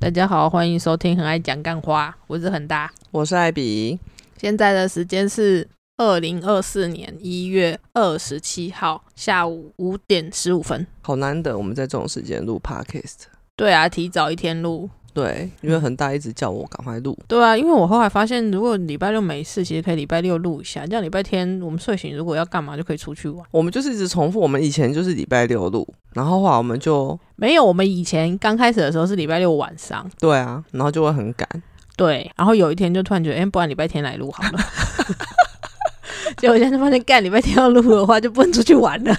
大家好，欢迎收听《很爱讲干花》，我是很大。我是艾比，现在的时间是二零二四年一月二十七号下午五点十五分。好难得我们在这种时间录 podcast。对啊，提早一天录。对，因为恒大一直叫我赶快录。对啊，因为我后来发现，如果礼拜六没事，其实可以礼拜六录一下，这样礼拜天我们睡醒如果要干嘛就可以出去玩。我们就是一直重复，我们以前就是礼拜六录，然后后来我们就没有，我们以前刚开始的时候是礼拜六晚上。对啊，然后就会很赶。对，然后有一天就突然觉得，哎，不然礼拜天来录好了。结果现在发现，干礼拜天要录的话，就不能出去玩了。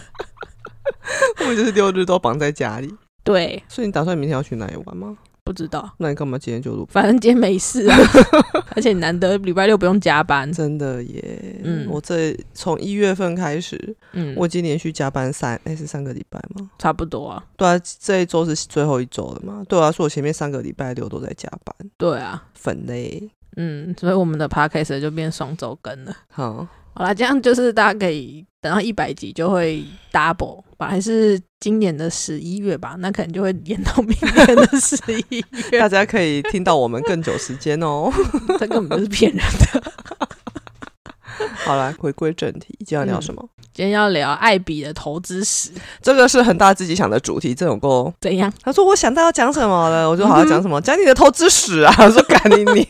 我们就是六日都绑在家里。对，所以你打算明天要去哪里玩吗？不知道，那你干嘛今天就录？反正今天没事啊，而且难得礼拜六不用加班，真的耶。嗯，我这从一月份开始，嗯，我已经连续加班三，哎，是三个礼拜吗？差不多啊。对啊，这一周是最后一周了嘛？对啊，说我前面三个礼拜六都在加班。对啊，粉嘞。嗯，所以我们的 podcast 就变双周更了。好。好啦，这样就是大家可以等到一百集就会 double，本来是今年的十一月吧，那可能就会延到明年的 十一月。大家可以听到我们更久时间哦，这根本就是骗人的。好了，回归正题，今天要聊什么？今天要聊艾比的投资史，这个是很大自己想的主题。这种歌怎样？他说我想到要讲什么了，我就好好讲什么，讲你的投资史啊。说赶你你。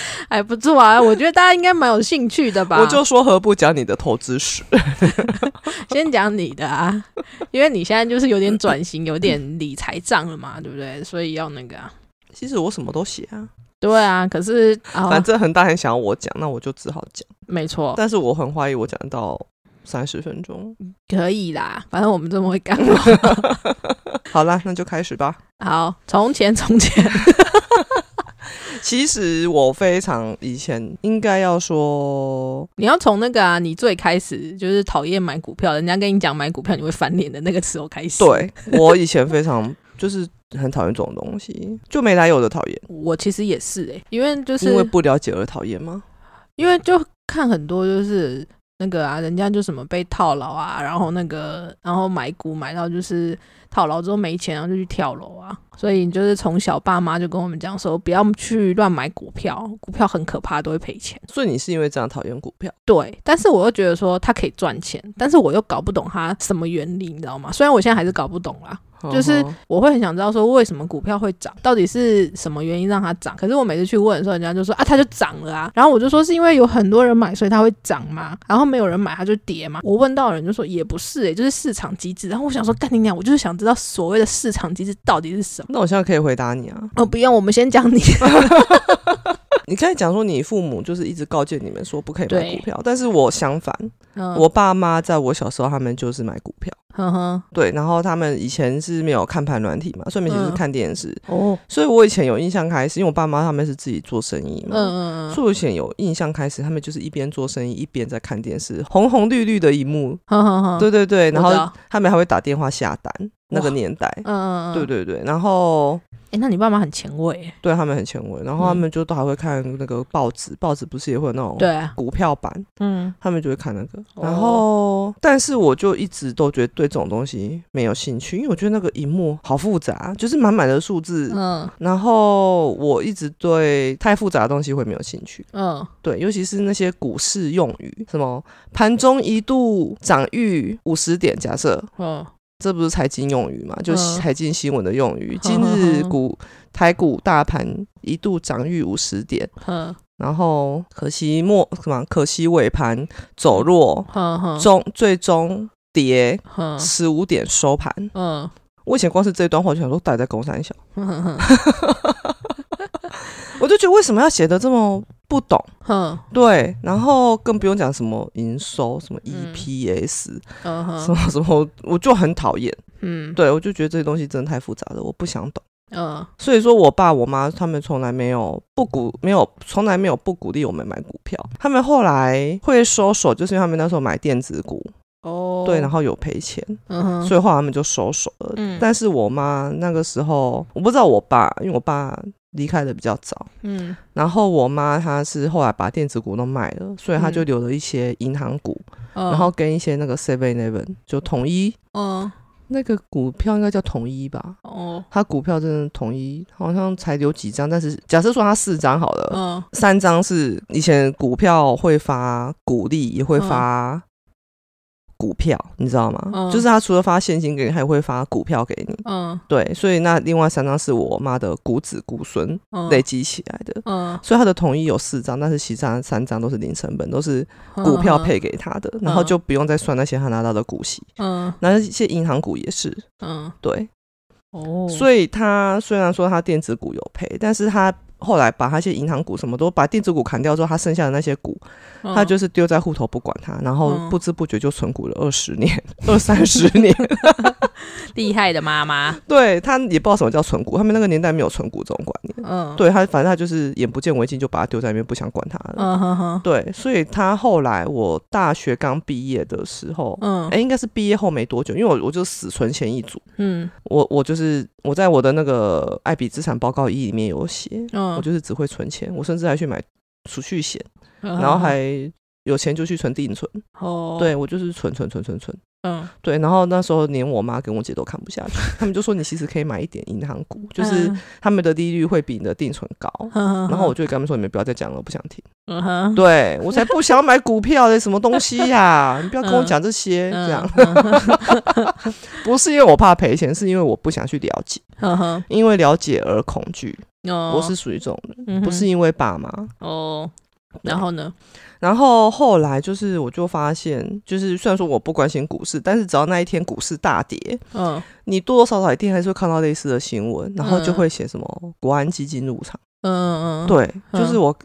还不错啊，我觉得大家应该蛮有兴趣的吧。我就说何不讲你的投资史？先讲你的啊，因为你现在就是有点转型，有点理财账了嘛，对不对？所以要那个啊。其实我什么都写啊。对啊，可是反正很大很想要我讲，那我就只好讲。没错，但是我很怀疑我讲到三十分钟可以啦，反正我们这么会干。好啦，那就开始吧。好，从前从前。其实我非常以前应该要说，你要从那个啊，你最开始就是讨厌买股票，人家跟你讲买股票你会翻脸的那个时候开始。对我以前非常就是很讨厌这种东西，就没来由的讨厌。我其实也是哎，因为就是因为不了解而讨厌吗？因为就看很多就是那个啊，人家就什么被套牢啊，然后那个然后买股买到就是。套牢之后没钱，然后就去跳楼啊！所以就是从小爸妈就跟我们讲说，不要去乱买股票，股票很可怕，都会赔钱。所以你是因为这样讨厌股票？对，但是我又觉得说它可以赚钱，但是我又搞不懂它什么原理，你知道吗？虽然我现在还是搞不懂啦。就是我会很想知道说为什么股票会涨，到底是什么原因让它涨？可是我每次去问的时候，人家就说啊，它就涨了啊。然后我就说是因为有很多人买，所以它会涨嘛。然后没有人买，它就跌嘛。我问到的人就说也不是，诶，就是市场机制。然后我想说干你娘，我就是想知道所谓的市场机制到底是什么。那我现在可以回答你啊？哦，不用，我们先讲你。你可以讲说你父母就是一直告诫你们说不可以买股票，但是我相反，我爸妈在我小时候他们就是买股票。呵呵，对，然后他们以前是没有看盘软体嘛，所以以前是看电视哦。所以我以前有印象开始，因为我爸妈他们是自己做生意嘛，嗯嗯嗯，所以我以前有印象开始，他们就是一边做生意一边在看电视，红红绿绿的一幕，对对对，然后他们还会打电话下单，那个年代，嗯嗯嗯，对对对，然后。哎，那你爸妈很前卫，对他们很前卫，然后他们就都还会看那个报纸，报纸不是也会有那种对股票版，嗯，他们就会看那个。然后，但是我就一直都觉得对这种东西没有兴趣，因为我觉得那个荧幕好复杂，就是满满的数字，嗯，然后我一直对太复杂的东西会没有兴趣，嗯，对，尤其是那些股市用语，什么盘中一度涨逾五十点，假设，嗯。这不是财经用语嘛？就是财经新闻的用语。今日股台股大盘一度涨逾五十点，然后可惜末什么？可惜尾盘走弱，终最终跌十五点收盘。嗯，我以前光是这一段话就想说，待在公山小。我就觉得为什么要写的这么不懂？嗯，对，然后更不用讲什么营收，什么 EPS，什么什么，我就很讨厌。嗯，对，我就觉得这些东西真的太复杂了，我不想懂。嗯，所以说我爸我妈他们从来没有不鼓，没有从来没有不鼓励我们买股票。他们后来会收手，就是因为他们那时候买电子股。哦，对，然后有赔钱，所以后来他们就收手了。嗯，但是我妈那个时候，我不知道我爸，因为我爸。离开的比较早，嗯，然后我妈她是后来把电子股都卖了，所以她就留了一些银行股，然后跟一些那个 Seven Eleven 就统一，嗯，那个股票应该叫统一吧？哦，他股票真的统一，好像才留几张，但是假设说他四张好了，嗯，三张是以前股票会发股利，也会发。股票，你知道吗？就是他除了发现金给你，还会发股票给你。嗯，对，所以那另外三张是我妈的股子股孙累积起来的。嗯，所以他的统一有四张，但是其他三张都是零成本，都是股票配给他的，然后就不用再算那些他拿到的股息。嗯，那一些银行股也是。嗯，对。哦，所以他虽然说他电子股有赔，但是他。后来把那些银行股什么都把电子股砍掉之后，他剩下的那些股，他就是丢在户头不管他，然后不知不觉就存股了二十 年、二三十 年，厉害的妈妈。对他也不知道什么叫存股，他们那个年代没有存股这种观念。嗯，对他反正他就是眼不见为净，就把它丢在那边，不想管它了。嗯哼哼。对，所以他后来我大学刚毕业的时候，嗯，哎，应该是毕业后没多久，因为我我就死存钱一族。嗯，我我就是我在我的那个爱比资产报告一里面有写。我就是只会存钱，我甚至还去买储蓄险，然后还有钱就去存定存。哦，对我就是存存存存存。嗯，对，然后那时候连我妈跟我姐都看不下去，他们就说你其实可以买一点银行股，就是他们的利率会比你的定存高。然后我就跟他们说，你们不要再讲了，我不想听。嗯哼，对我才不想买股票的什么东西呀！你不要跟我讲这些，这样 不是因为我怕赔钱，是因为我不想去了解。因为了解而恐惧。我是属于这种的，不是因为爸妈。哦，然后呢？然后后来就是，我就发现，就是虽然说我不关心股市，但是只要那一天股市大跌，嗯，你多多少少一定还是会看到类似的新闻，然后就会写什么国安基金入场，嗯嗯嗯，对，就是我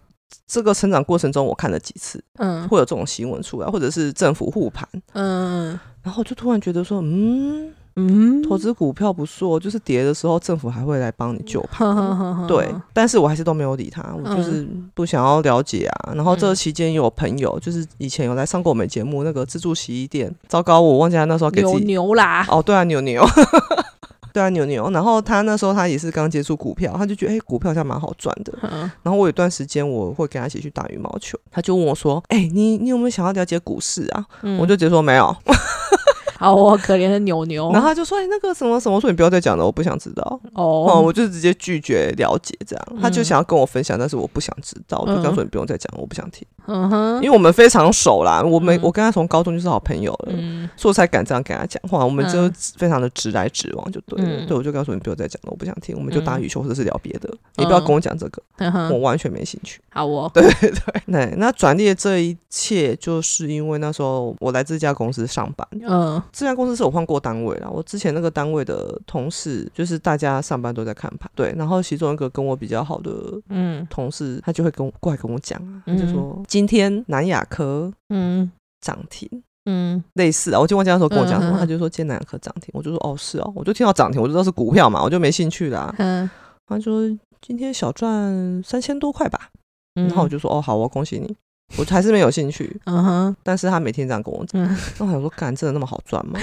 这个成长过程中，我看了几次，嗯，会有这种新闻出来，或者是政府护盘，嗯，然后就突然觉得说，嗯。嗯，投资股票不错，就是跌的时候政府还会来帮你救盘。对，但是我还是都没有理他，我就是不想要了解啊。然后这期间有朋友，就是以前有来上过我们节目那个自助洗衣店，糟糕，我忘记他那时候给自己牛啦。哦，对啊，牛牛，对啊，牛牛。然后他那时候他也是刚接触股票，他就觉得哎，股票好像蛮好赚的。然后我有段时间我会跟他一起去打羽毛球，他就问我说：“哎，你你有没有想要了解股市啊？”我就直接说没有。好，我可怜的牛牛。然后他就说：“哎，那个什么什么，说你不要再讲了，我不想知道。”哦，我就直接拒绝了解这样。他就想要跟我分享，但是我不想知道，我就告诉你不用再讲了，我不想听。嗯哼，因为我们非常熟啦，我们我跟他从高中就是好朋友了，所以我才敢这样跟他讲话。我们就非常的直来直往，就对了。对，我就告诉你不用再讲了，我不想听，我们就打羽球或者是聊别的，你不要跟我讲这个，我完全没兴趣。好哦，对对对，那那转列这一切，就是因为那时候我来这家公司上班，嗯。这家公司是我换过单位了，我之前那个单位的同事，就是大家上班都在看盘，对，然后其中一个跟我比较好的嗯。同事，他就会跟我过来跟我讲啊，他就说今天南亚科嗯。涨停，嗯。类似啊，我今晚那时候跟我讲什么，他就说今天南亚科涨停，我就说哦是哦，我就听到涨停，我就知道是股票嘛，我就没兴趣啦，嗯，他说今天小赚三千多块吧，然后我就说哦好，我恭喜你。我还是没有兴趣，嗯哼，但是他每天这样跟我讲，那我想说，干真的那么好赚吗？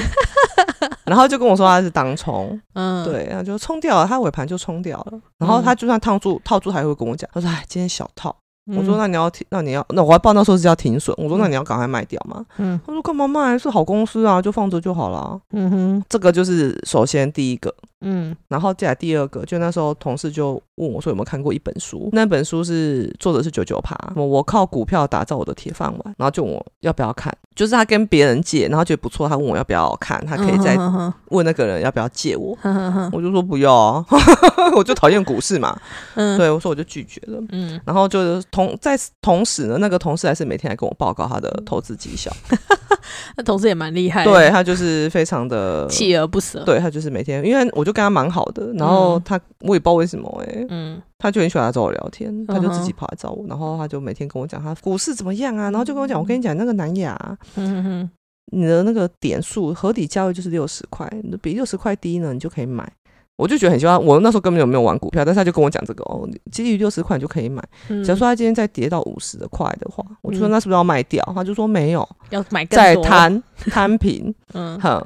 然后就跟我说他是当冲，嗯，对，然后就冲掉了，他尾盘就冲掉了，然后他就算套住套住，还会跟我讲，他说哎，今天小套。我说那你要停，那你要那我还报那时候是要停损。我说那你要赶快卖掉嘛。嗯，他说干嘛卖？是好公司啊，就放着就好了。嗯哼，这个就是首先第一个。嗯，然后再来第二个，就那时候同事就问我说有没有看过一本书？那本书是作者是九九爬，我靠股票打造我的铁饭碗。然后就问我要不要看，就是他跟别人借，然后觉得不错，他问我要不要看，他可以再问那个人要不要借我。我就说不要啊，我就讨厌股市嘛。嗯，对我说我就拒绝了。嗯，然后就是。同在同时呢，那个同事还是每天来跟我报告他的投资绩效。那同事也蛮厉害，对他就是非常的锲而不舍。对他就是每天，因为我就跟他蛮好的，然后他我也不知道为什么哎，嗯，他就很喜欢来找我聊天，他就自己跑来找我，然后他就每天跟我讲他股市怎么样啊，然后就跟我讲，我跟你讲那个南亚，嗯哼，你的那个点数合底价位就是六十块，比六十块低呢，你就可以买。我就觉得很喜欢，我那时候根本就没有玩股票，但是他就跟我讲这个哦，基于六十块就可以买。假如说他今天再跌到五十的块的话，我就说那是不是要卖掉？他就说没有，要买再摊 摊平。嗯，好。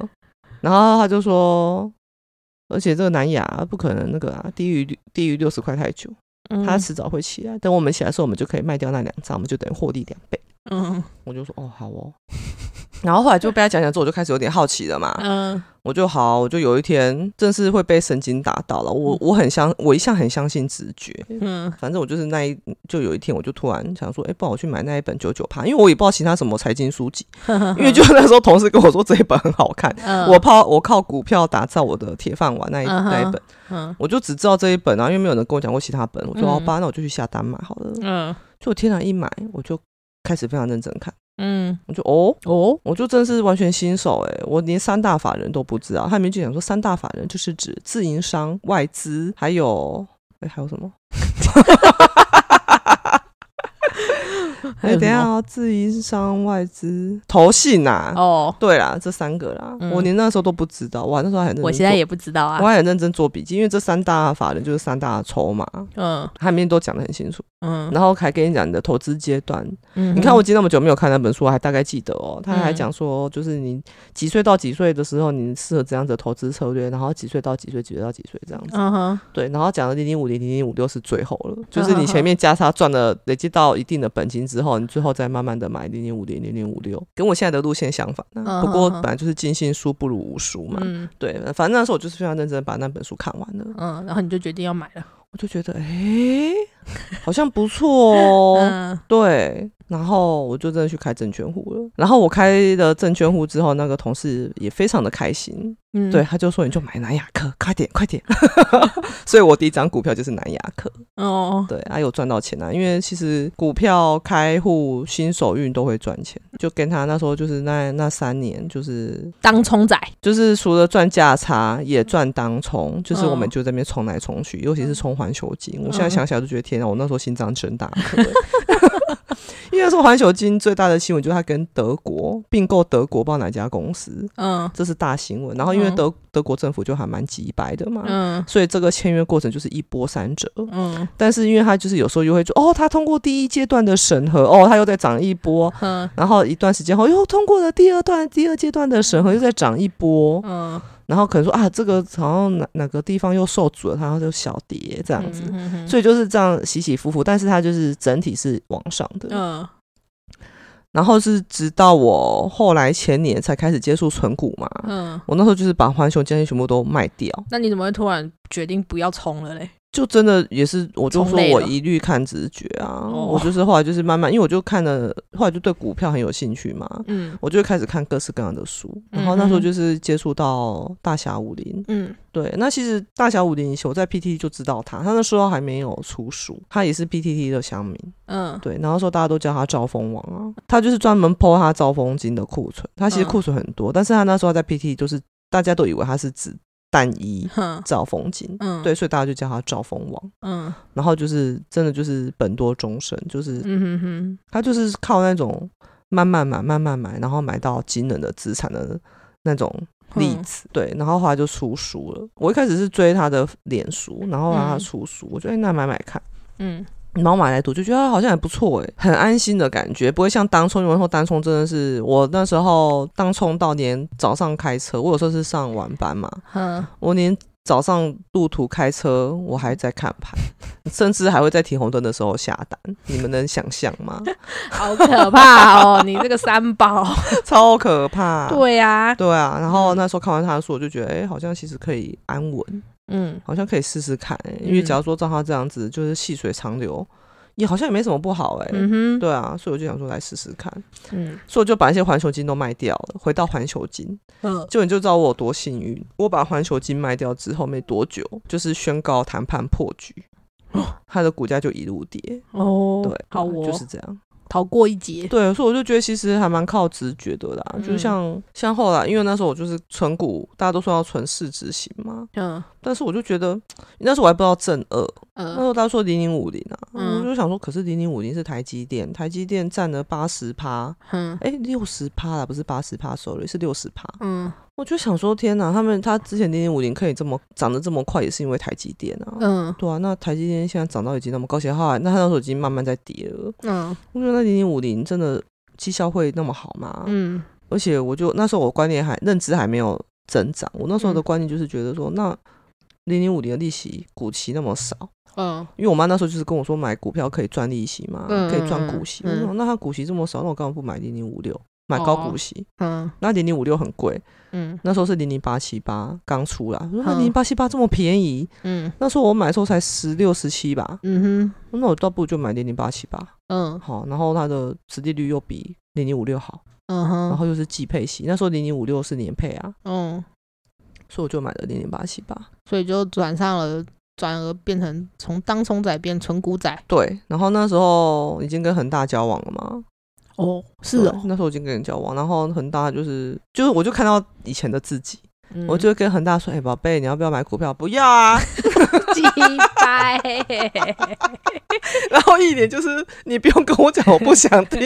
然后他就说，而且这个南亚不可能那个啊，低于低于六十块太久，它迟早会起来。等我们起来的时候，我们就可以卖掉那两张，我们就等于获利两倍。嗯，我就说哦，好哦。然后后来就被他讲讲之后，我就开始有点好奇了嘛。嗯。我就好，我就有一天真是会被神经打到了。我我很相，我一向很相信直觉。嗯，反正我就是那一，就有一天我就突然想说，哎，帮我去买那一本九九趴，因为我也不知道其他什么财经书籍，因为就那时候同事跟我说这一本很好看，我靠我靠股票打造我的铁饭碗那一那一本，我就只知道这一本啊，因为没有人跟我讲过其他本，我说好吧，那我就去下单买好了。嗯，就我天然一买，我就开始非常认真看。嗯，我就哦哦，我就真是完全新手哎，我连三大法人都不知道。他里面就讲说，三大法人就是指自营商、外资，还有哎还有什么？哎，等下，自营商、外资、投信呐。哦，对啦，这三个啦，我连那时候都不知道。哇，那时候还我现在也不知道啊，我还很认真做笔记，因为这三大法人就是三大筹码。嗯，他里面都讲的很清楚。嗯，然后还跟你讲你的投资阶段。嗯，你看我记那么久没有看那本书，我还大概记得哦。他还讲说，就是你几岁到几岁的时候，你适合怎样的投资策略，然后几岁到几岁，几岁到几岁这样子。嗯哼，对，然后讲的零零五零零零五六是最后了，就是你前面加差赚了，累积到一定的本金之后，你最后再慢慢的买零零五零零零五六，跟我现在的路线相反。不过本来就是尽信书不如无书嘛。嗯，对，反正那时候我就是非常认真把那本书看完了。嗯，然后你就决定要买了。我就觉得，哎，好像不错哦。对。然后我就真的去开证券户了。然后我开了证券户之后，那个同事也非常的开心。嗯，对，他就说你就买南亚科，快点快点。所以我第一张股票就是南亚科。哦，对，还有赚到钱啊。因为其实股票开户新手运都会赚钱，就跟他那时候就是那那三年就是当冲仔，就是除了赚价差也赚当冲，就是我们就在那边冲来冲去，尤其是冲环球金。我现在想起来就觉得天啊，我那时候心脏真大。因为说环球金最大的新闻就是他跟德国并购德国不知道哪家公司，嗯，这是大新闻。然后因为德德国政府就还蛮急白的嘛，嗯，所以这个签约过程就是一波三折，嗯。但是因为他就是有时候又会说，哦，他通过第一阶段的审核，哦，他又在涨一波，嗯。然后一段时间后又通过了第二段第二阶段的审核，又在涨一波，嗯。然后可能说啊，这个好像哪哪个地方又受阻了，然后就小跌这样子，所以就是这样起起伏伏，但是它就是整体是往上的。嗯，然后是直到我后来前年才开始接触存股嘛，嗯，我那时候就是把环球基金全部都卖掉。那你怎么会突然决定不要冲了嘞？就真的也是，我就说我一律看直觉啊。我就是后来就是慢慢，因为我就看了，后来就对股票很有兴趣嘛。嗯，我就开始看各式各样的书。然后那时候就是接触到大侠武林。嗯，对。那其实大侠武林，我在 PTT 就知道他，他那时候还没有出书，他也是 PTT 的乡民。嗯，对。然后说大家都叫他招风王啊，他就是专门剖他招风金的库存。他其实库存很多，但是他那时候在 PTT 就是大家都以为他是指。单一 兆丰金，嗯，对，所以大家就叫他赵风王，嗯，然后就是真的就是本多终身，就是，嗯哼哼，他就是靠那种慢慢买、慢慢买，然后买到惊人的资产的那种例子，对，然后后来就出书了。我一开始是追他的脸书，然后让他出书，我觉得那买买看，嗯。然后买来读就觉得好像还不错哎，很安心的感觉，不会像当冲，有时候当冲真的是我那时候当冲到连早上开车，我有时候是上晚班嘛，嗯，我连早上路途开车我还在看盘，甚至还会在停红灯的时候下单，你们能想象吗？好可怕哦，你这个三宝 超可怕，对呀，对啊，然后那时候看完他的书，我就觉得哎，好像其实可以安稳。嗯，好像可以试试看，因为假如说照他这样子，就是细水长流，也好像也没什么不好哎。嗯哼，对啊，所以我就想说来试试看。嗯，所以我就把一些环球金都卖掉了，回到环球金。嗯，就你就知道我有多幸运，我把环球金卖掉之后没多久，就是宣告谈判破局，哦它的股价就一路跌。哦，对，好，就是这样。逃过一劫，对，所以我就觉得其实还蛮靠直觉的啦。就像像后来，因为那时候我就是存股，大家都说要存市值型嘛，嗯，但是我就觉得那时候我还不知道正二，那时候大家说零零五零啊，我就想说，可是零零五零是台积电，台积电占了八十趴，嗯，哎，六十趴啦，不是八十趴，sorry，是六十趴，嗯。我就想说，天哪！他们他之前零零五零可以这么涨得这么快，也是因为台积电啊。嗯，对啊。那台积电现在涨到已经那么高，且后来那他那时候已经慢慢在跌了。嗯，我觉得那零零五零真的绩效会那么好吗？嗯，而且我就那时候我观念还认知还没有增长，我那时候的观念就是觉得说，那零零五零的利息股息那么少，嗯，因为我妈那时候就是跟我说买股票可以赚利息嘛，可以赚股息。我说那他股息这么少，那我干嘛不买零零五六？买高股息，嗯，那零零五六很贵，嗯，那时候是零零八七八刚出来，说零零八七八这么便宜，嗯，那时候我买的时候才十六十七吧，嗯哼，那我倒不如就买零零八七八，嗯，好，然后它的实际率又比零零五六好，嗯哼，然后又是季配息，那时候零零五六是年配啊，嗯，所以我就买了零零八七八，所以就转上了，转而变成从当冲仔变纯股仔，对，然后那时候已经跟恒大交往了嘛。哦，是哦，那时候我已经跟人交往，然后恒大就是就是，我就看到以前的自己，我就跟恒大说：“哎，宝贝，你要不要买股票？不要啊，鸡掰。然后一点就是你不用跟我讲，我不想听。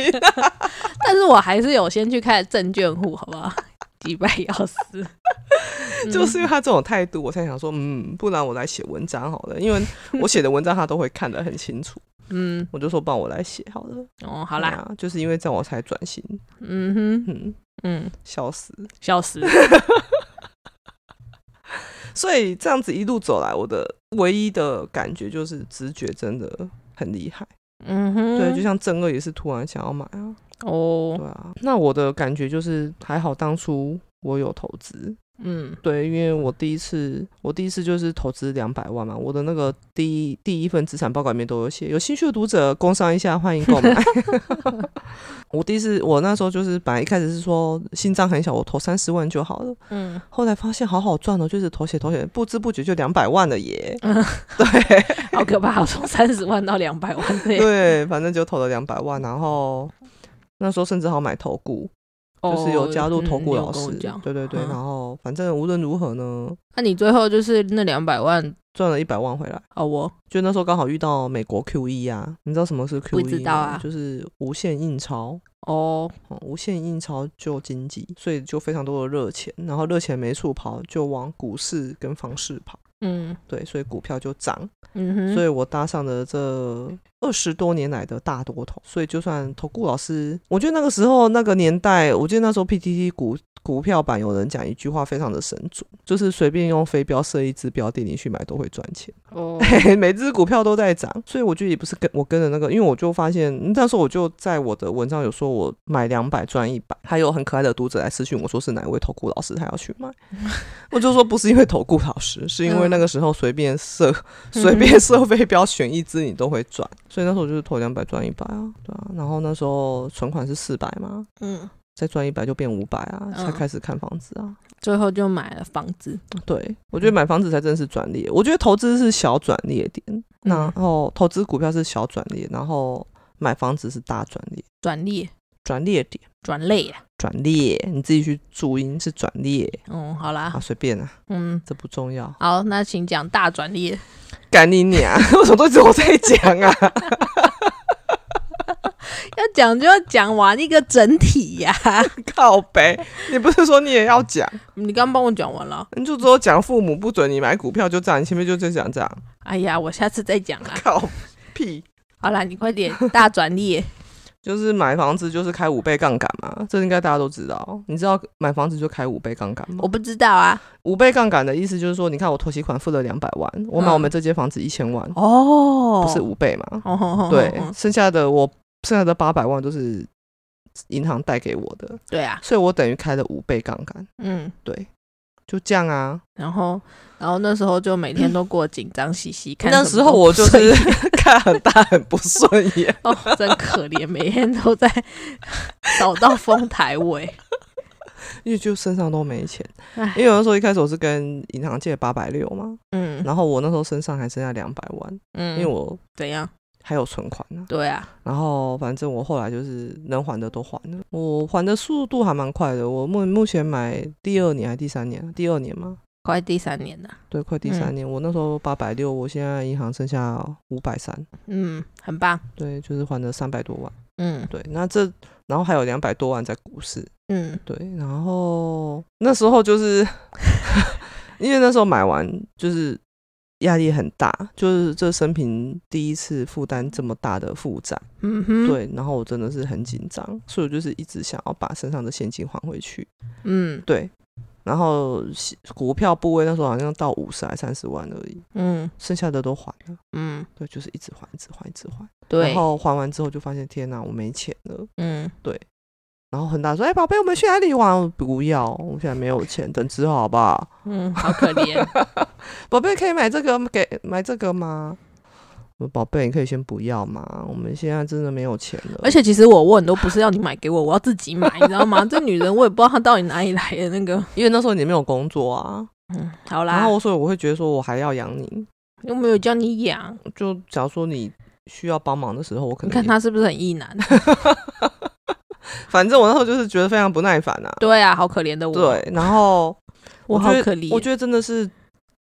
但是我还是有先去开证券户，好不好？鸡掰要死，就是因为他这种态度，我才想说，嗯，不然我来写文章好了，因为我写的文章他都会看得很清楚。嗯，我就说帮我来写好了。哦，好啦，就是因为这样我才转型。嗯哼，嗯嗯，笑死，笑死。所以这样子一路走来，我的唯一的感觉就是直觉真的很厉害。嗯哼，对，就像正二也是突然想要买啊。哦，对啊，那我的感觉就是还好当初我有投资。嗯，对，因为我第一次，我第一次就是投资两百万嘛，我的那个第一第一份资产报告里面都有写，有兴趣的读者工商一下，欢迎购买。我第一次，我那时候就是本来一开始是说心脏很小，我投三十万就好了。嗯，后来发现好好赚哦，就是投写投写，不知不觉就两百万了耶。嗯，对，好可怕，从三十万到两百万。对，反正就投了两百万，然后那时候甚至好买投顾。就是有加入投顾老师，对对对，然后反正无论如何呢，那你最后就是那两百万赚了一百万回来哦，我就那时候刚好遇到美国 QE 啊，你知道什么是 QE 吗？不知道啊，就是无限印钞哦，无限印钞救经济，所以就非常多的热钱，然后热钱没处跑，就往股市跟房市跑，嗯，对，所以股票就涨，嗯哼，所以我搭上的这。二十多年来的大多头，所以就算投顾老师，我觉得那个时候那个年代，我记得那时候 PTT 股股票版有人讲一句话非常的神准，就是随便用飞镖射一只标的，你去买都会赚钱。哦，每只股票都在涨，所以我觉得也不是跟我跟着那个，因为我就发现那时候我就在我的文章有说我买两百赚一百，还有很可爱的读者来私讯我说是哪位投顾老师他要去买，我就说不是因为投顾老师，是因为那个时候随便射随便射飞镖选一只你都会赚。所以那时候我就是投两百赚一百啊，对啊，然后那时候存款是四百嘛，嗯，再赚一百就变五百啊，才开始看房子啊，最后就买了房子。对，我觉得买房子才真是转捩，我觉得投资是小转捩点，然后投资股票是小转捩，然后买房子是大转捩。转捩，转捩点，转捩啊，转列，你自己去注音是转列。嗯，好啦，好，随便啦，嗯，这不重要。好，那请讲大转列。赶你娘！为什么都是我在讲啊？要讲就要讲完一个整体呀！靠背，你不是说你也要讲？你刚帮我讲完了，你就说讲父母不准你买股票，就这样，你前面就在讲这样。哎呀，我下次再讲啊。靠屁！好啦，你快点大转捩。就是买房子就是开五倍杠杆嘛，这应该大家都知道。你知道买房子就开五倍杠杆吗？我不知道啊。五倍杠杆的意思就是说，你看我拖息款付了两百万，我买我们这间房子一千万，哦，不是五倍嘛？对，剩下的我剩下的八百万都是银行贷给我的。对啊，所以我等于开了五倍杠杆。嗯，对。就这样啊，然后，然后那时候就每天都过紧张兮兮，看那时候我就是 看很大很不顺眼，哦，真可怜，每天都在找到丰台尾，因为就身上都没钱，因为有的时候一开始我是跟银行借八百六嘛，嗯，然后我那时候身上还剩下两百万，嗯，因为我怎样？还有存款呢，对啊，然后反正我后来就是能还的都还了，我还的速度还蛮快的。我目目前买第二年还是第三年？第二年吗？快第三年了。对，快第三年。我那时候八百六，我现在银行剩下五百三。嗯，很棒。对，就是还了三百多万。嗯，对。那这然后还有两百多万在股市。嗯，对。然后那时候就是 因为那时候买完就是。压力很大，就是这生平第一次负担这么大的负债，嗯哼，对，然后我真的是很紧张，所以我就是一直想要把身上的现金还回去，嗯，对，然后股票部位那时候好像到五十还三十万而已，嗯，剩下的都还了，嗯，对，就是一直还，一直还，一直还，对，然后还完之后就发现天哪，我没钱了，嗯，对，然后很大说：“哎，宝贝，我们去哪里玩？”不要，我现在没有钱，等之后好不好？嗯，好可怜。宝贝，可以买这个给买这个吗？我宝贝，你可以先不要嘛，我们现在真的没有钱了。而且其实我问都不是要你买给我，我要自己买，你知道吗？这女人我也不知道她到底哪里来的那个，因为那时候你没有工作啊。嗯，好啦。然后所以我会觉得说我还要养你，又没有叫你养。就假如说你需要帮忙的时候，我可能你看他是不是很意难。反正我那时候就是觉得非常不耐烦啊。对啊，好可怜的我。对，然后 我好可怜。我觉得真的是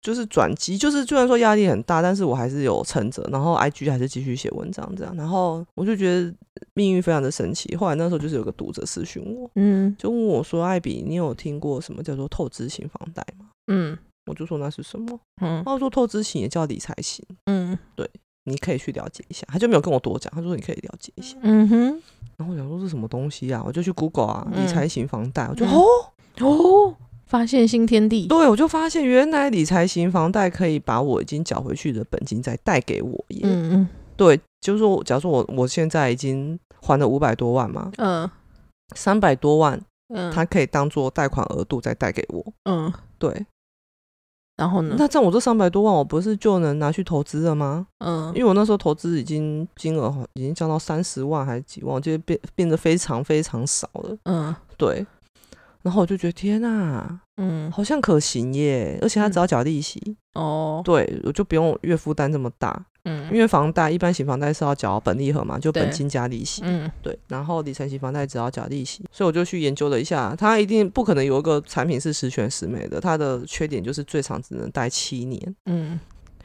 就是转机，就是虽然说压力很大，但是我还是有撑着，然后 IG 还是继续写文章这样。然后我就觉得命运非常的神奇。后来那时候就是有个读者私讯我，嗯，就问我说：“艾比，你有听过什么叫做透支型房贷吗？”嗯，我就说那是什么？嗯，他说透支型也叫理财型。嗯，对，你可以去了解一下。他就没有跟我多讲，他说你可以了解一下。嗯哼。然后我想说是什么东西啊？我就去 Google 啊，理财型房贷，我就哦哦，发现新天地。对，我就发现原来理财型房贷可以把我已经缴回去的本金再贷给我耶。嗯嗯，对，就是说，假如说我我现在已经还了五百多万嘛，嗯，三百多万，嗯，它可以当做贷款额度再贷给我。嗯，对。然后呢？那这样我这三百多万，我不是就能拿去投资了吗？嗯，因为我那时候投资已经金额已经降到三十万还是几万，就变变得非常非常少了。嗯，对。然后我就觉得天哪，嗯，好像可行耶，而且他只要缴利息哦，对，我就不用月负担这么大。嗯，因为房贷一般型房贷是要缴本利和嘛，就本金加利息。嗯，对。然后理财型房贷只要缴利息，所以我就去研究了一下，它一定不可能有一个产品是十全十美的，它的缺点就是最长只能贷七年。嗯。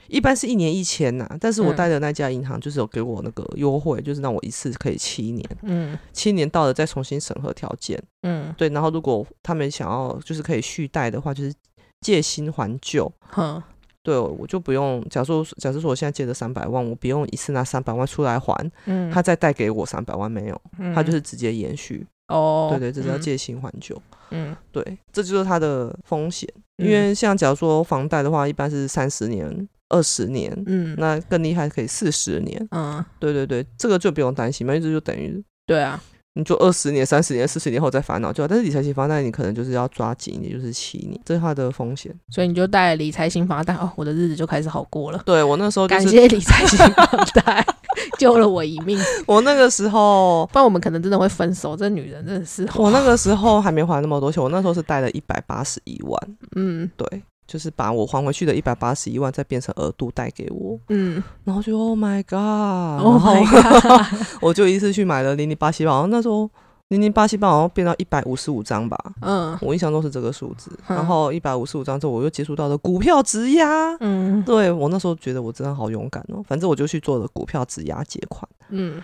一般是一年一千呐，但是我贷的那家银行就是有给我那个优惠，就是让我一次可以七年，嗯，七年到了再重新审核条件，嗯，对，然后如果他们想要就是可以续贷的话，就是借新还旧，哼，对，我就不用，假设假设说我现在借的三百万，我不用一次拿三百万出来还，嗯，他再贷给我三百万没有，他就是直接延续，哦，对对，这叫借新还旧，嗯，对，这就是它的风险，因为像假如说房贷的话，一般是三十年。二十年，嗯，那更厉害，可以四十年，嗯，对对对，这个就不用担心嘛，因为这就等于，对啊，你就二十年、三十年、四十年后再烦恼就好。但是理财型房贷，你可能就是要抓紧，也就是七年，这是它的风险。所以你就带理财型房贷，哦，我的日子就开始好过了。对我那时候感谢理财型房贷 救了我一命。我那个时候，不然我们可能真的会分手。这女人真的是，我那个时候还没还那么多钱，我那时候是贷了一百八十一万。嗯，对。就是把我还回去的一百八十一万再变成额度贷给我，嗯，然后就 Oh my God，Oh my God，我就一次去买了零零八七八，那时候零零八七八好像变到一百五十五张吧，嗯，我印象中是这个数字，然后一百五十五张之后我又接触到了股票质押，嗯，对我那时候觉得我真的好勇敢哦，反正我就去做了股票质押借款，嗯。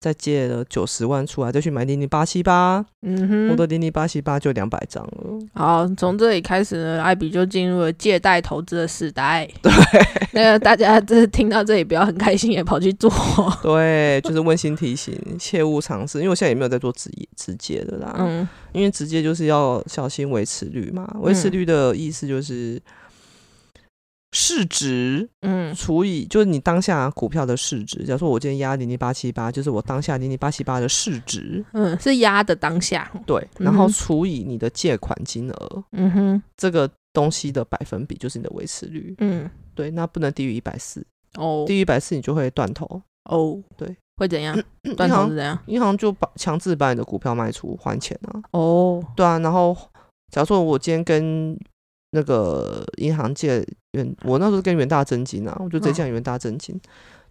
再借了九十万出来，再去买零零八七八，嗯哼，我的零零八七八就两百张了。好，从这里开始呢，艾比就进入了借贷投资的时代。对，那个大家这听到这里不要很开心，也跑去做。对，就是温馨提醒，切勿尝试，因为我现在也没有在做直直接的啦。嗯，因为直接就是要小心维持率嘛，维持率的意思就是。市值，嗯，除以就是你当下股票的市值。假如说我今天压零零八七八，就是我当下零零八七八的市值，嗯，是压的当下。对，然后除以你的借款金额，嗯哼，这个东西的百分比就是你的维持率，嗯，对，那不能低于一百四哦，低于一百四你就会断头哦，对，会怎样？断头是怎样？银行就把强制把你的股票卖出还钱啊，哦，对啊，然后假如说我今天跟那个银行借元，我那时候跟元大征金啊，我就直接向元大征金。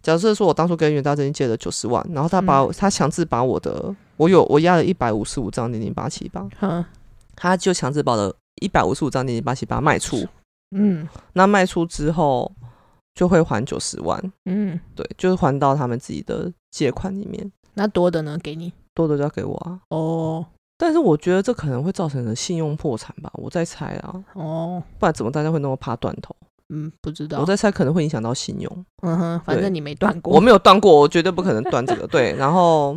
假设说我当初跟元大征金借了九十万，然后他把他强制把我的，我有我压了一百五十五张零零八七八，他就强制把了一百五十五张零零八七八卖出。嗯，那卖出之后就会还九十万。嗯，对，就是还到他们自己的借款里面。那多的呢？给你多的就要给我啊。哦。但是我觉得这可能会造成的信用破产吧，我在猜啊。哦，不然怎么大家会那么怕断头？嗯，不知道。我在猜可能会影响到信用。嗯哼，反正你没断过。我没有断过，我绝对不可能断这个。对，然后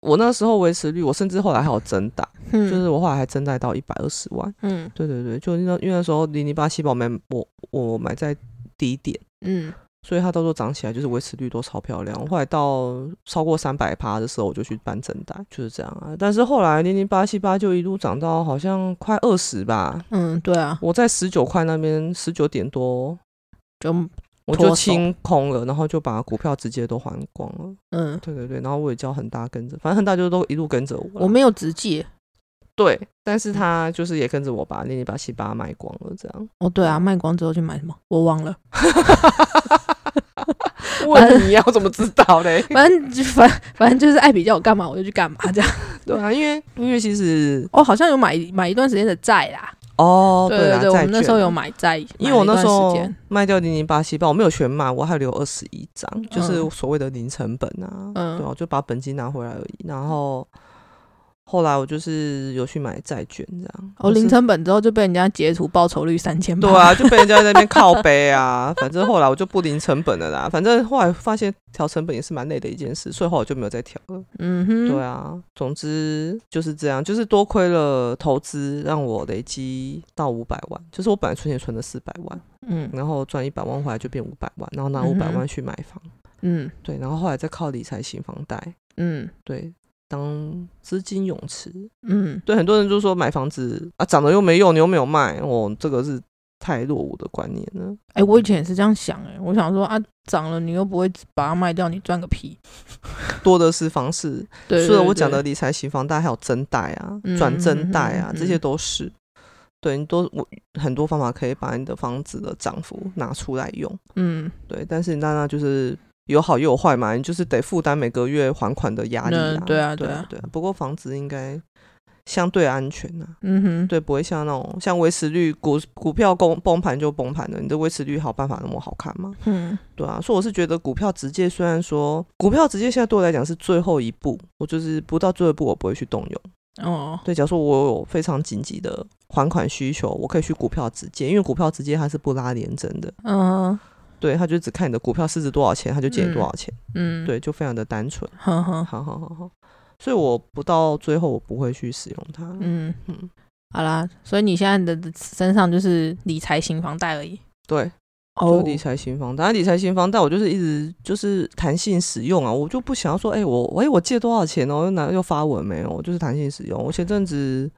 我那时候维持率，我甚至后来还有增大，就是我后来还增贷到一百二十万。嗯，对对对，就那因为那时候零零八七宝买我我买在低点。嗯，所以它到时候涨起来就是维持率都超漂亮。后来到超过三百趴的时候，我就去搬正贷，就是这样啊。但是后来零零八七八就一路涨到好像快二十吧。嗯，对啊，我在十九块那边十九点多就我就清空了，然后就把股票直接都还光了。嗯，对对对，然后我也叫恒大跟着，反正恒大就都一路跟着我。我没有直接。对，但是他就是也跟着我把零零八七八卖光了，这样。哦，对啊，卖光之后去买什么？我忘了。问你要怎么知道嘞？反正就反反正就是爱比较我干嘛我就去干嘛这样。对啊，因为因为其实哦，好像有买买一段时间的债啦。哦，对对对，我们那时候有买债，因为我那时候卖掉零零八七八，我没有全卖，我还留二十一张，就是所谓的零成本啊。嗯，对啊，就把本金拿回来而已，然后。后来我就是有去买债券，这样。哦，零成本之后就被人家截图，报酬率三千。对啊，就被人家在那边靠背啊。反正后来我就不零成本了啦。反正后来发现调成本也是蛮累的一件事，所以后来我就没有再调了。嗯哼。对啊，总之就是这样，就是多亏了投资，让我累积到五百万。就是我本来存钱存了四百万，嗯，然后赚一百万回来就变五百万，然后拿五百万去买房，嗯，对，然后后来再靠理财型房贷，嗯，对。当资金泳池，嗯，对，很多人就说买房子啊，涨了又没用，你又没有卖，哦，这个是太落伍的观念了。哎，我以前也是这样想，哎，我想说啊，涨了你又不会把它卖掉，你赚个屁。多的是方式，除了我讲的理财型房贷，还有增贷啊、转增贷啊，这些都是，对你都我很多方法可以把你的房子的涨幅拿出来用，嗯，对，但是那那就是。有好又有坏嘛，你就是得负担每个月还款的压力啊。对啊，对啊，对啊。不过房子应该相对安全呐。嗯哼。对，不会像那种像维持率股股票崩崩盘就崩盘了，你的维持率好办法那么好看吗？嗯。对啊，所以我是觉得股票直接虽然说股票直接现在对我来讲是最后一步，我就是不到最后一步我不会去动用。哦。对，假如说我有非常紧急的还款需求，我可以去股票直接，因为股票直接它是不拉连针的。嗯。对，他就只看你的股票市值多少钱，他就借你多少钱。嗯，对，就非常的单纯。好好好好好，所以我不到最后我不会去使用它。嗯嗯，好啦，所以你现在的身上就是理财型房贷而已。对，就理财型房贷，理财型房贷我就是一直就是弹性使用啊，我就不想要说，哎，我哎我借多少钱哦，又拿又发文没有，我就是弹性使用。我前阵子。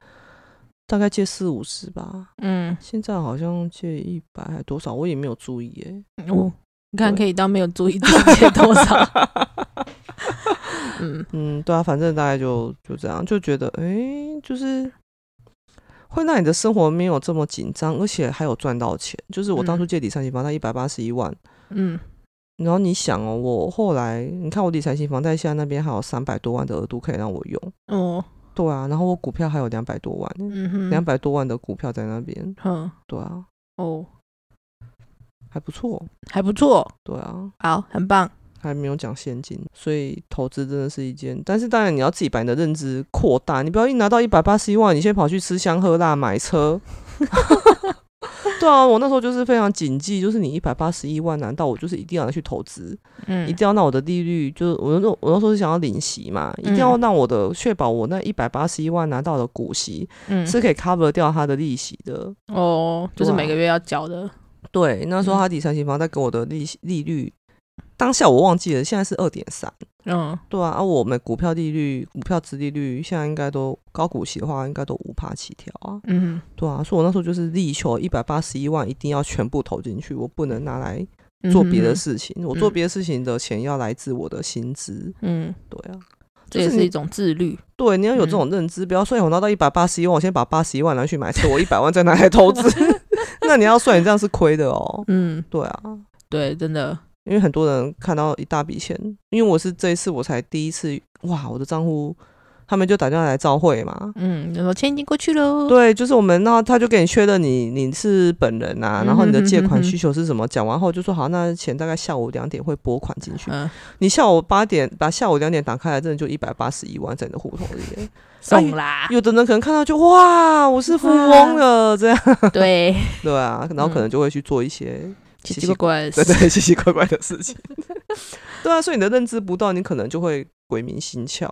大概借四五十吧，嗯，现在好像借一百还多少，我也没有注意哎。哦，你看可以当没有注意借多少。嗯嗯，对啊，反正大概就就这样，就觉得哎，就是会让你的生活没有这么紧张，而且还有赚到钱。就是我当初借理财型房贷一百八十一万，嗯，然后你想哦，我后来你看我理财型房贷现在那边还有三百多万的额度可以让我用，哦。对啊，然后我股票还有两百多万，两百多万的股票在那边。嗯，对啊，哦，还不错，还不错。对啊，好，很棒。还没有讲现金，所以投资真的是一件，但是当然你要自己把你的认知扩大，你不要一拿到一百八十一万，你先跑去吃香喝辣买车。对啊，我那时候就是非常谨记，就是你一百八十一万，难道我就是一定要拿去投资？嗯，一定要让我的利率，就是我那我那时候是想要领息嘛，一定要让我的确保我那一百八十一万拿到的股息，嗯，是可以 cover 掉它的利息的。哦，就是每个月要交的。对，那时候他第三型房贷给我的利息利率。当下我忘记了，现在是二点三。嗯，对啊，啊我们股票利率、股票殖利率现在应该都高股息的话，应该都五趴起跳啊。嗯，对啊，所以我那时候就是力求一百八十一万一定要全部投进去，我不能拿来做别的事情。我做别的事情的钱要来自我的薪资。嗯，对啊，这也是一种自律。对，你要有这种认知，不要说我拿到一百八十一万，我先把八十一万拿去买车，我一百万再拿来投资 那你要算，你这样是亏的哦。嗯，对啊，对，真的。因为很多人看到一大笔钱，因为我是这一次我才第一次，哇，我的账户，他们就打电话来召会嘛，嗯，就说钱已经过去喽，对，就是我们，那他就给你确认你你是本人呐，然后你的借款需求是什么，讲完后就说好，那钱大概下午两点会拨款进去，你下午八点把下午两点打开来，真的就一百八十一万在你的户头里，送啦，有的人可能看到就哇，我是富翁了，这样，对，对啊，然后可能就会去做一些。奇奇怪怪，对对，奇奇怪怪的事情，对啊，所以你的认知不到，你可能就会鬼迷心窍，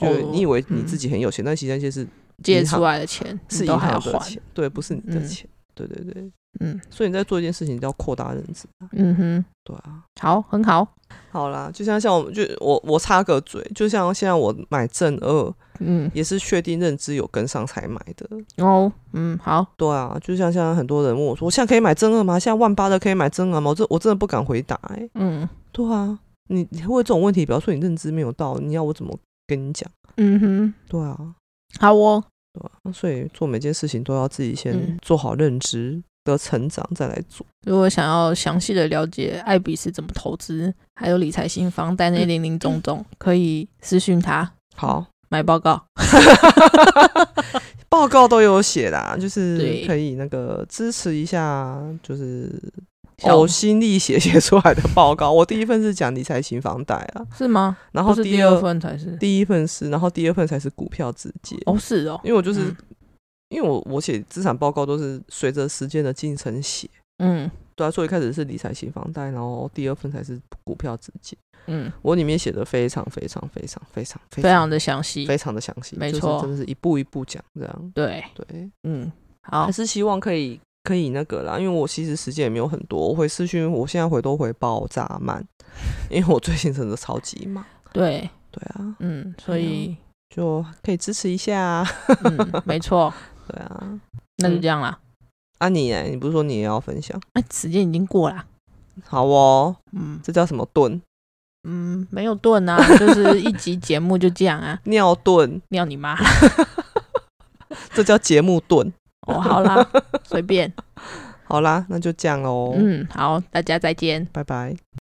就你以为你自己很有钱，但其实那些是借出来的钱，是银行的钱，对，不是你的钱，对对对，嗯，所以你在做一件事情，都要扩大认知。嗯哼，对啊，好，很好，好啦，就像像我们，就我我插个嘴，就像现在我买正二，嗯，也是确定认知有跟上才买的。哦，嗯，好，对啊，就像现在很多人问我说，我现在可以买正二吗？现在万八的可以买正二吗？我这我真的不敢回答。哎，嗯，对啊，你你会这种问题，比方说你认知没有到，你要我怎么跟你讲？嗯哼，对啊，好哦。所以做每件事情都要自己先做好认知的成长，再来做。如果想要详细的了解艾比是怎么投资，还有理财新房贷那零零总总，可以私讯他。好，买报告，报告都有写啦，就是可以那个支持一下，就是。呕心沥血写出来的报告，我第一份是讲理财型房贷啊，是吗？然后第二份才是，第一份是，然后第二份才是股票直接。哦，是哦，因为我就是，因为我我写资产报告都是随着时间的进程写，嗯，对啊，所以一开始是理财型房贷，然后第二份才是股票直接，嗯，我里面写的非常非常非常非常非常的详细，非常的详细，没错，真的是一步一步讲这样，对对，嗯，好，还是希望可以。可以那个啦，因为我其实时间也没有很多，我回私讯，我现在回都回爆炸慢，因为我最近真的超级忙。对对啊，嗯，所以就可以支持一下。嗯，没错。对啊，那就这样啦。啊，你哎，你不是说你也要分享？哎，时间已经过了。好哦，嗯，这叫什么盾？嗯，没有盾啊，就是一集节目就这样啊。尿盾，尿你妈！这叫节目盾。哦，好啦，随便，好啦，那就这样喽。嗯，好，大家再见，拜拜。